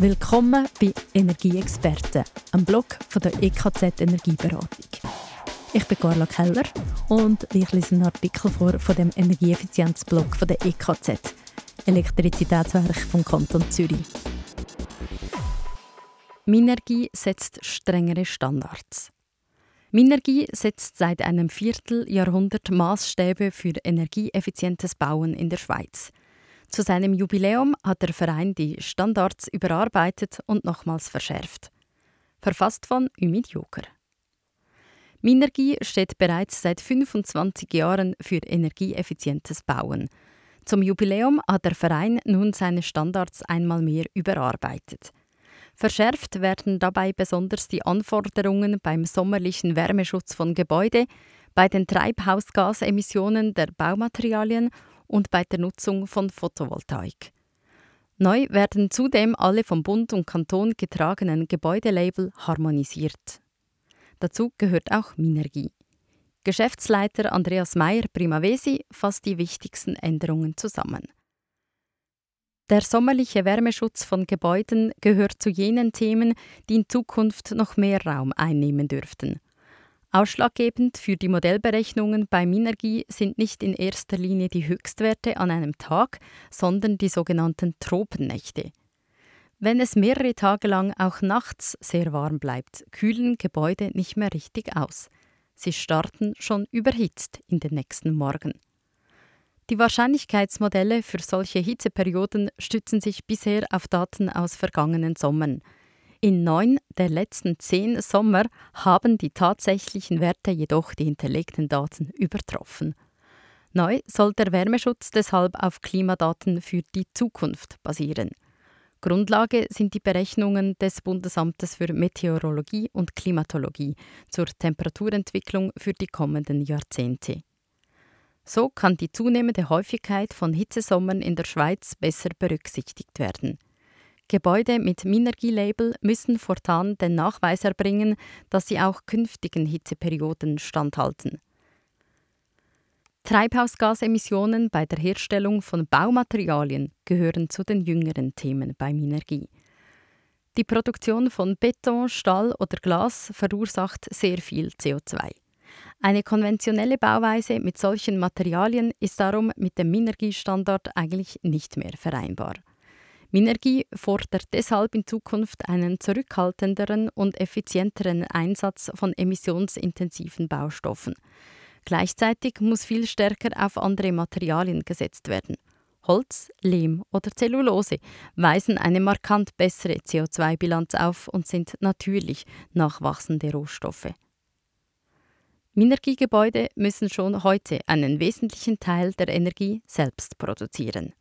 Willkommen bei Energieexperten, einem Blog von der EKZ Energieberatung. Ich bin Carla Keller und ich lese einen Artikel vor von dem Energieeffizienzblog von der EKZ, Elektrizitätswerk vom Kanton Zürich. Minergie setzt strengere Standards. Minergie setzt seit einem Vierteljahrhundert Maßstäbe für energieeffizientes Bauen in der Schweiz. Zu seinem Jubiläum hat der Verein die Standards überarbeitet und nochmals verschärft. Verfasst von Ümit Joker. Minergie steht bereits seit 25 Jahren für energieeffizientes Bauen. Zum Jubiläum hat der Verein nun seine Standards einmal mehr überarbeitet. Verschärft werden dabei besonders die Anforderungen beim sommerlichen Wärmeschutz von Gebäuden, bei den Treibhausgasemissionen der Baumaterialien und bei der Nutzung von Photovoltaik. Neu werden zudem alle vom Bund und Kanton getragenen Gebäudelabel harmonisiert. Dazu gehört auch Minergie. Geschäftsleiter Andreas Meyer Primavesi fasst die wichtigsten Änderungen zusammen. Der sommerliche Wärmeschutz von Gebäuden gehört zu jenen Themen, die in Zukunft noch mehr Raum einnehmen dürften. Ausschlaggebend für die Modellberechnungen bei Minergie sind nicht in erster Linie die Höchstwerte an einem Tag, sondern die sogenannten Tropennächte. Wenn es mehrere Tage lang auch nachts sehr warm bleibt, kühlen Gebäude nicht mehr richtig aus. Sie starten schon überhitzt in den nächsten Morgen. Die Wahrscheinlichkeitsmodelle für solche Hitzeperioden stützen sich bisher auf Daten aus vergangenen Sommern. In neun der letzten zehn Sommer haben die tatsächlichen Werte jedoch die hinterlegten Daten übertroffen. Neu soll der Wärmeschutz deshalb auf Klimadaten für die Zukunft basieren. Grundlage sind die Berechnungen des Bundesamtes für Meteorologie und Klimatologie zur Temperaturentwicklung für die kommenden Jahrzehnte. So kann die zunehmende Häufigkeit von Hitzesommern in der Schweiz besser berücksichtigt werden. Gebäude mit Minergie-Label müssen fortan den Nachweis erbringen, dass sie auch künftigen Hitzeperioden standhalten. Treibhausgasemissionen bei der Herstellung von Baumaterialien gehören zu den jüngeren Themen bei Minergie. Die Produktion von Beton, Stahl oder Glas verursacht sehr viel CO2. Eine konventionelle Bauweise mit solchen Materialien ist darum mit dem Minergie-Standard eigentlich nicht mehr vereinbar. Minergie fordert deshalb in Zukunft einen zurückhaltenderen und effizienteren Einsatz von emissionsintensiven Baustoffen. Gleichzeitig muss viel stärker auf andere Materialien gesetzt werden. Holz, Lehm oder Zellulose weisen eine markant bessere CO2-Bilanz auf und sind natürlich nachwachsende Rohstoffe. Minergiegebäude müssen schon heute einen wesentlichen Teil der Energie selbst produzieren.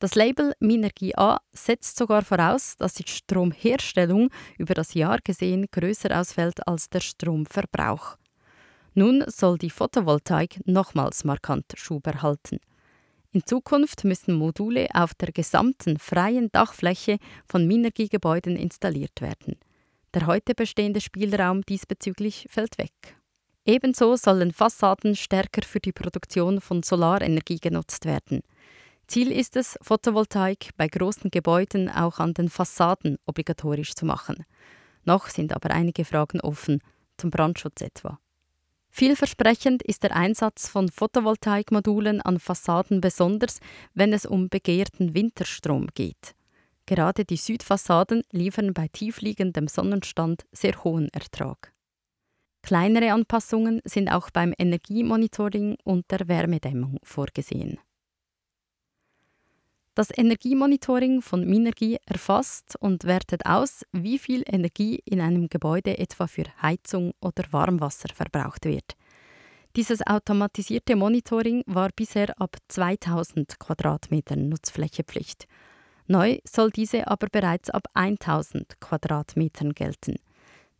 Das Label Minergie A setzt sogar voraus, dass die Stromherstellung über das Jahr gesehen größer ausfällt als der Stromverbrauch. Nun soll die Photovoltaik nochmals markant Schub erhalten. In Zukunft müssen Module auf der gesamten freien Dachfläche von Minergiegebäuden installiert werden. Der heute bestehende Spielraum diesbezüglich fällt weg. Ebenso sollen Fassaden stärker für die Produktion von Solarenergie genutzt werden. Ziel ist es, Photovoltaik bei großen Gebäuden auch an den Fassaden obligatorisch zu machen. Noch sind aber einige Fragen offen, zum Brandschutz etwa. Vielversprechend ist der Einsatz von Photovoltaikmodulen an Fassaden besonders, wenn es um begehrten Winterstrom geht. Gerade die Südfassaden liefern bei tiefliegendem Sonnenstand sehr hohen Ertrag. Kleinere Anpassungen sind auch beim Energiemonitoring und der Wärmedämmung vorgesehen. Das Energiemonitoring von Minergie erfasst und wertet aus, wie viel Energie in einem Gebäude etwa für Heizung oder Warmwasser verbraucht wird. Dieses automatisierte Monitoring war bisher ab 2000 Quadratmetern Nutzfläche Pflicht. Neu soll diese aber bereits ab 1000 Quadratmetern gelten.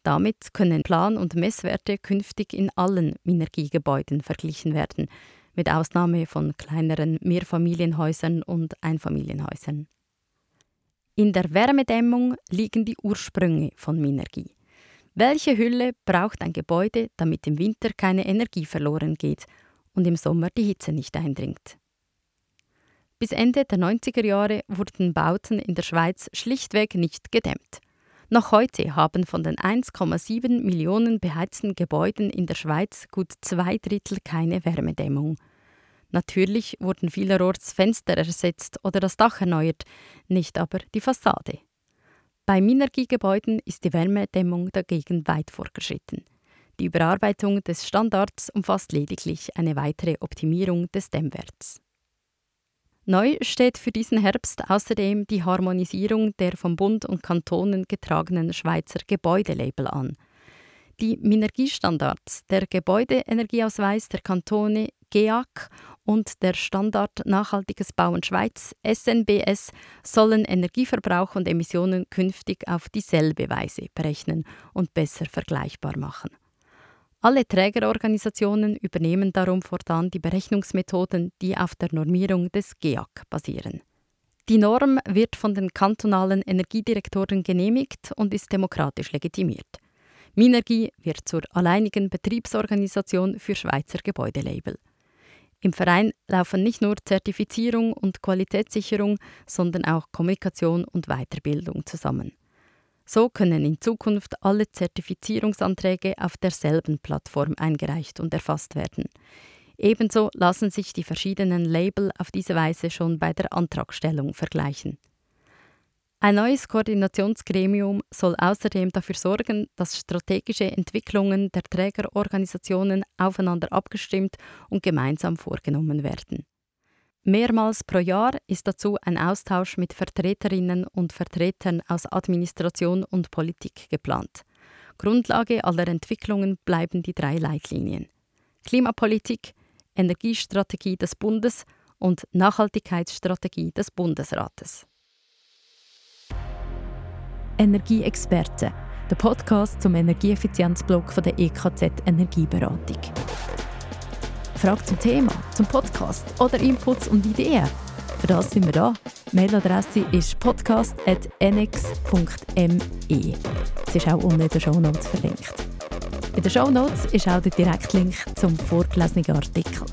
Damit können Plan- und Messwerte künftig in allen Minergiegebäuden verglichen werden – mit Ausnahme von kleineren Mehrfamilienhäusern und Einfamilienhäusern. In der Wärmedämmung liegen die Ursprünge von Minergie. Welche Hülle braucht ein Gebäude, damit im Winter keine Energie verloren geht und im Sommer die Hitze nicht eindringt? Bis Ende der 90er Jahre wurden Bauten in der Schweiz schlichtweg nicht gedämmt. Noch heute haben von den 1,7 Millionen beheizten Gebäuden in der Schweiz gut zwei Drittel keine Wärmedämmung. Natürlich wurden vielerorts Fenster ersetzt oder das Dach erneuert, nicht aber die Fassade. Bei Minergie-Gebäuden ist die Wärmedämmung dagegen weit fortgeschritten. Die Überarbeitung des Standards umfasst lediglich eine weitere Optimierung des Dämmwerts. Neu steht für diesen Herbst außerdem die Harmonisierung der vom Bund und Kantonen getragenen Schweizer Gebäudelabel an. Die Minergiestandards, der Gebäudeenergieausweis der Kantone GEAC und der Standard Nachhaltiges Bauen Schweiz SNBS sollen Energieverbrauch und Emissionen künftig auf dieselbe Weise berechnen und besser vergleichbar machen. Alle Trägerorganisationen übernehmen darum fortan die Berechnungsmethoden, die auf der Normierung des GEAC basieren. Die Norm wird von den kantonalen Energiedirektoren genehmigt und ist demokratisch legitimiert. Minergie wird zur alleinigen Betriebsorganisation für Schweizer Gebäudelabel. Im Verein laufen nicht nur Zertifizierung und Qualitätssicherung, sondern auch Kommunikation und Weiterbildung zusammen. So können in Zukunft alle Zertifizierungsanträge auf derselben Plattform eingereicht und erfasst werden. Ebenso lassen sich die verschiedenen Label auf diese Weise schon bei der Antragstellung vergleichen. Ein neues Koordinationsgremium soll außerdem dafür sorgen, dass strategische Entwicklungen der Trägerorganisationen aufeinander abgestimmt und gemeinsam vorgenommen werden. Mehrmals pro Jahr ist dazu ein Austausch mit Vertreterinnen und Vertretern aus Administration und Politik geplant. Grundlage aller Entwicklungen bleiben die drei Leitlinien. Klimapolitik, Energiestrategie des Bundes und Nachhaltigkeitsstrategie des Bundesrates. Energieexperten, der Podcast zum Energieeffizienzblock der EKZ Energieberatung. Fragen zum Thema, zum Podcast oder Inputs und Ideen? Für das sind wir da. Mailadresse ist podcast.nx.me. Es ist auch unten in den Shownotes verlinkt. In den Shownotes ist auch der Direktlink zum vorgelesenen Artikel.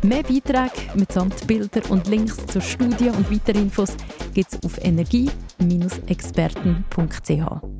Mehr Beiträge mitsamt Bilder und Links zur Studie und weitere Infos gibt es auf energie-experten.ch.